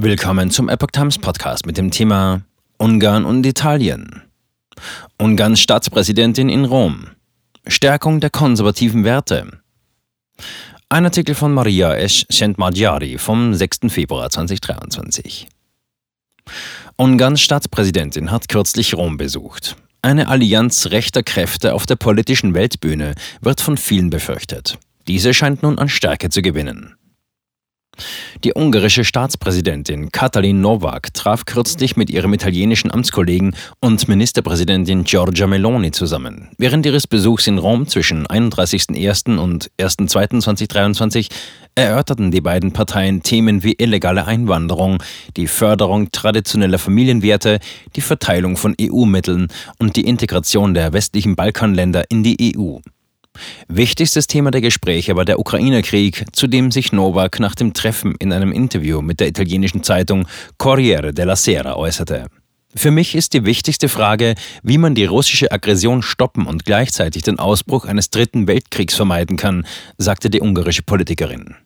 Willkommen zum Epoch Times Podcast mit dem Thema Ungarn und Italien. Ungarns Staatspräsidentin in Rom. Stärkung der konservativen Werte. Ein Artikel von Maria Esch Szentmagyari vom 6. Februar 2023. Ungarns Staatspräsidentin hat kürzlich Rom besucht. Eine Allianz rechter Kräfte auf der politischen Weltbühne wird von vielen befürchtet. Diese scheint nun an Stärke zu gewinnen. Die ungarische Staatspräsidentin Katalin Nowak traf kürzlich mit ihrem italienischen Amtskollegen und Ministerpräsidentin Giorgia Meloni zusammen. Während ihres Besuchs in Rom zwischen 31.01. und 1.02.2023 erörterten die beiden Parteien Themen wie illegale Einwanderung, die Förderung traditioneller Familienwerte, die Verteilung von EU-Mitteln und die Integration der westlichen Balkanländer in die EU. Wichtigstes Thema der Gespräche war der Ukraine-Krieg, zu dem sich Novak nach dem Treffen in einem Interview mit der italienischen Zeitung Corriere della Sera äußerte. Für mich ist die wichtigste Frage, wie man die russische Aggression stoppen und gleichzeitig den Ausbruch eines dritten Weltkriegs vermeiden kann, sagte die ungarische Politikerin.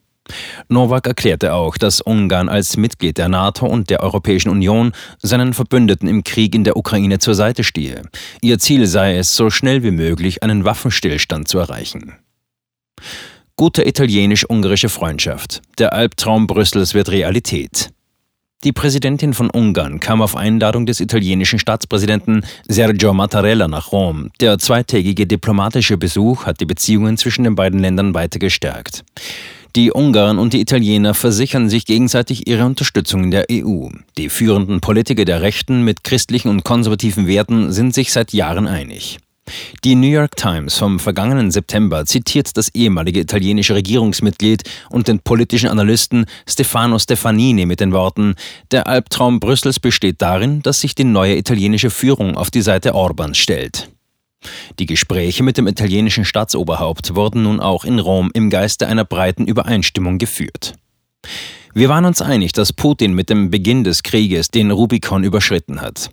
Nowak erklärte auch, dass Ungarn als Mitglied der NATO und der Europäischen Union seinen Verbündeten im Krieg in der Ukraine zur Seite stehe. Ihr Ziel sei es, so schnell wie möglich einen Waffenstillstand zu erreichen. Gute italienisch-ungarische Freundschaft. Der Albtraum Brüssels wird Realität. Die Präsidentin von Ungarn kam auf Einladung des italienischen Staatspräsidenten Sergio Mattarella nach Rom. Der zweitägige diplomatische Besuch hat die Beziehungen zwischen den beiden Ländern weiter gestärkt. Die Ungarn und die Italiener versichern sich gegenseitig ihre Unterstützung in der EU. Die führenden Politiker der Rechten mit christlichen und konservativen Werten sind sich seit Jahren einig. Die New York Times vom vergangenen September zitiert das ehemalige italienische Regierungsmitglied und den politischen Analysten Stefano Stefanini mit den Worten Der Albtraum Brüssels besteht darin, dass sich die neue italienische Führung auf die Seite Orbans stellt. Die Gespräche mit dem italienischen Staatsoberhaupt wurden nun auch in Rom im Geiste einer breiten Übereinstimmung geführt. Wir waren uns einig, dass Putin mit dem Beginn des Krieges den Rubikon überschritten hat.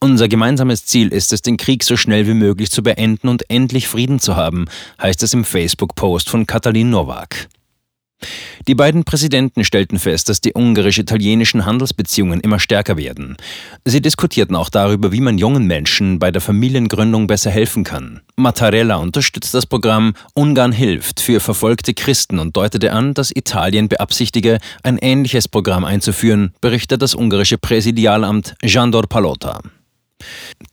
Unser gemeinsames Ziel ist es, den Krieg so schnell wie möglich zu beenden und endlich Frieden zu haben, heißt es im Facebook-Post von Katalin Nowak. Die beiden Präsidenten stellten fest, dass die ungarisch-italienischen Handelsbeziehungen immer stärker werden. Sie diskutierten auch darüber, wie man jungen Menschen bei der Familiengründung besser helfen kann. Mattarella unterstützt das Programm Ungarn hilft für verfolgte Christen und deutete an, dass Italien beabsichtige, ein ähnliches Programm einzuführen, berichtet das ungarische Präsidialamt Jandor Palota.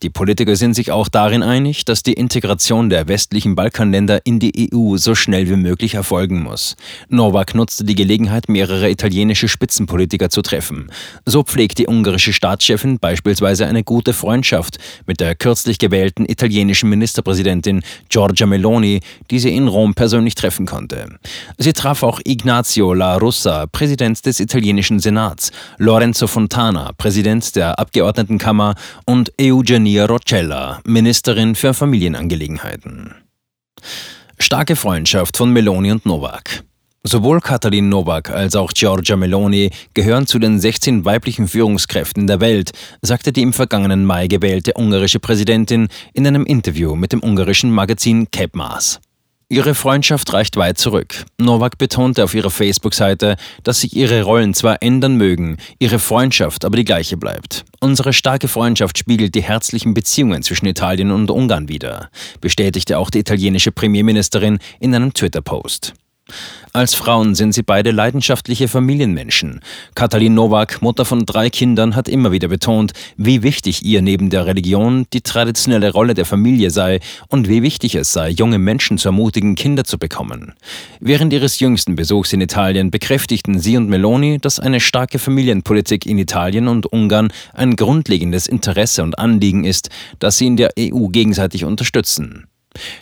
Die Politiker sind sich auch darin einig, dass die Integration der westlichen Balkanländer in die EU so schnell wie möglich erfolgen muss. Novak nutzte die Gelegenheit, mehrere italienische Spitzenpolitiker zu treffen. So pflegt die ungarische Staatschefin beispielsweise eine gute Freundschaft mit der kürzlich gewählten italienischen Ministerpräsidentin Giorgia Meloni, die sie in Rom persönlich treffen konnte. Sie traf auch Ignazio La Russa, Präsident des italienischen Senats, Lorenzo Fontana, Präsident der Abgeordnetenkammer und Eugenia Roccella, Ministerin für Familienangelegenheiten. Starke Freundschaft von Meloni und Novak. Sowohl Katalin Novak als auch Giorgia Meloni gehören zu den 16 weiblichen Führungskräften der Welt, sagte die im vergangenen Mai gewählte ungarische Präsidentin in einem Interview mit dem ungarischen Magazin Kepmas. Ihre Freundschaft reicht weit zurück. Novak betonte auf ihrer Facebook-Seite, dass sich ihre Rollen zwar ändern mögen, ihre Freundschaft aber die gleiche bleibt. Unsere starke Freundschaft spiegelt die herzlichen Beziehungen zwischen Italien und Ungarn wider, bestätigte auch die italienische Premierministerin in einem Twitter-Post. Als Frauen sind sie beide leidenschaftliche Familienmenschen. Katalin Nowak, Mutter von drei Kindern, hat immer wieder betont, wie wichtig ihr neben der Religion die traditionelle Rolle der Familie sei und wie wichtig es sei, junge Menschen zu ermutigen, Kinder zu bekommen. Während ihres jüngsten Besuchs in Italien bekräftigten sie und Meloni, dass eine starke Familienpolitik in Italien und Ungarn ein grundlegendes Interesse und Anliegen ist, das sie in der EU gegenseitig unterstützen.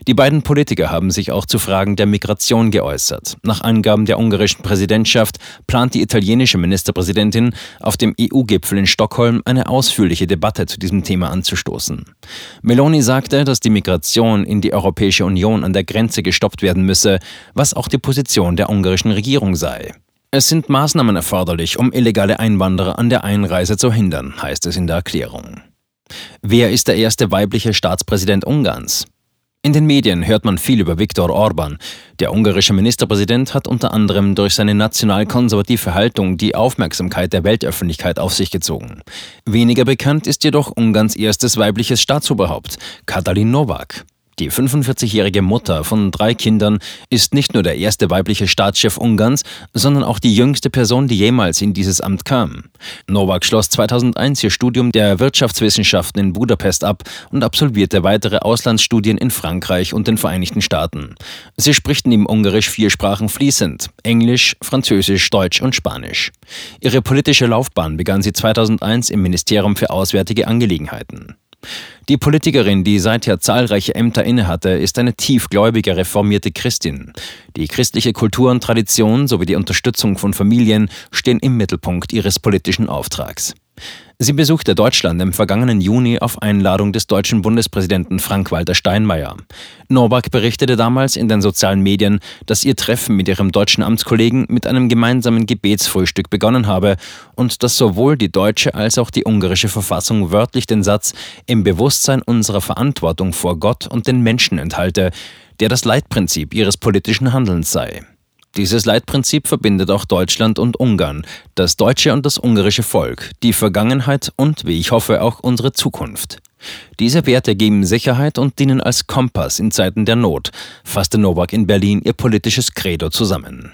Die beiden Politiker haben sich auch zu Fragen der Migration geäußert. Nach Angaben der ungarischen Präsidentschaft plant die italienische Ministerpräsidentin auf dem EU-Gipfel in Stockholm eine ausführliche Debatte zu diesem Thema anzustoßen. Meloni sagte, dass die Migration in die Europäische Union an der Grenze gestoppt werden müsse, was auch die Position der ungarischen Regierung sei. Es sind Maßnahmen erforderlich, um illegale Einwanderer an der Einreise zu hindern, heißt es in der Erklärung. Wer ist der erste weibliche Staatspräsident Ungarns? In den Medien hört man viel über Viktor Orban. Der ungarische Ministerpräsident hat unter anderem durch seine national-konservative Haltung die Aufmerksamkeit der Weltöffentlichkeit auf sich gezogen. Weniger bekannt ist jedoch Ungarns erstes weibliches Staatsoberhaupt, Katalin Novak. Die 45-jährige Mutter von drei Kindern ist nicht nur der erste weibliche Staatschef Ungarns, sondern auch die jüngste Person, die jemals in dieses Amt kam. Novak schloss 2001 ihr Studium der Wirtschaftswissenschaften in Budapest ab und absolvierte weitere Auslandsstudien in Frankreich und den Vereinigten Staaten. Sie spricht neben Ungarisch vier Sprachen fließend: Englisch, Französisch, Deutsch und Spanisch. Ihre politische Laufbahn begann sie 2001 im Ministerium für Auswärtige Angelegenheiten. Die Politikerin, die seither zahlreiche Ämter innehatte, ist eine tiefgläubige reformierte Christin. Die christliche Kultur und Tradition sowie die Unterstützung von Familien stehen im Mittelpunkt ihres politischen Auftrags. Sie besuchte Deutschland im vergangenen Juni auf Einladung des deutschen Bundespräsidenten Frank-Walter Steinmeier. Norback berichtete damals in den sozialen Medien, dass ihr Treffen mit ihrem deutschen Amtskollegen mit einem gemeinsamen Gebetsfrühstück begonnen habe und dass sowohl die deutsche als auch die ungarische Verfassung wörtlich den Satz im Bewusstsein unserer Verantwortung vor Gott und den Menschen enthalte, der das Leitprinzip ihres politischen Handelns sei. Dieses Leitprinzip verbindet auch Deutschland und Ungarn, das deutsche und das ungarische Volk, die Vergangenheit und, wie ich hoffe, auch unsere Zukunft. Diese Werte geben Sicherheit und dienen als Kompass in Zeiten der Not, fasste Nowak in Berlin ihr politisches Credo zusammen.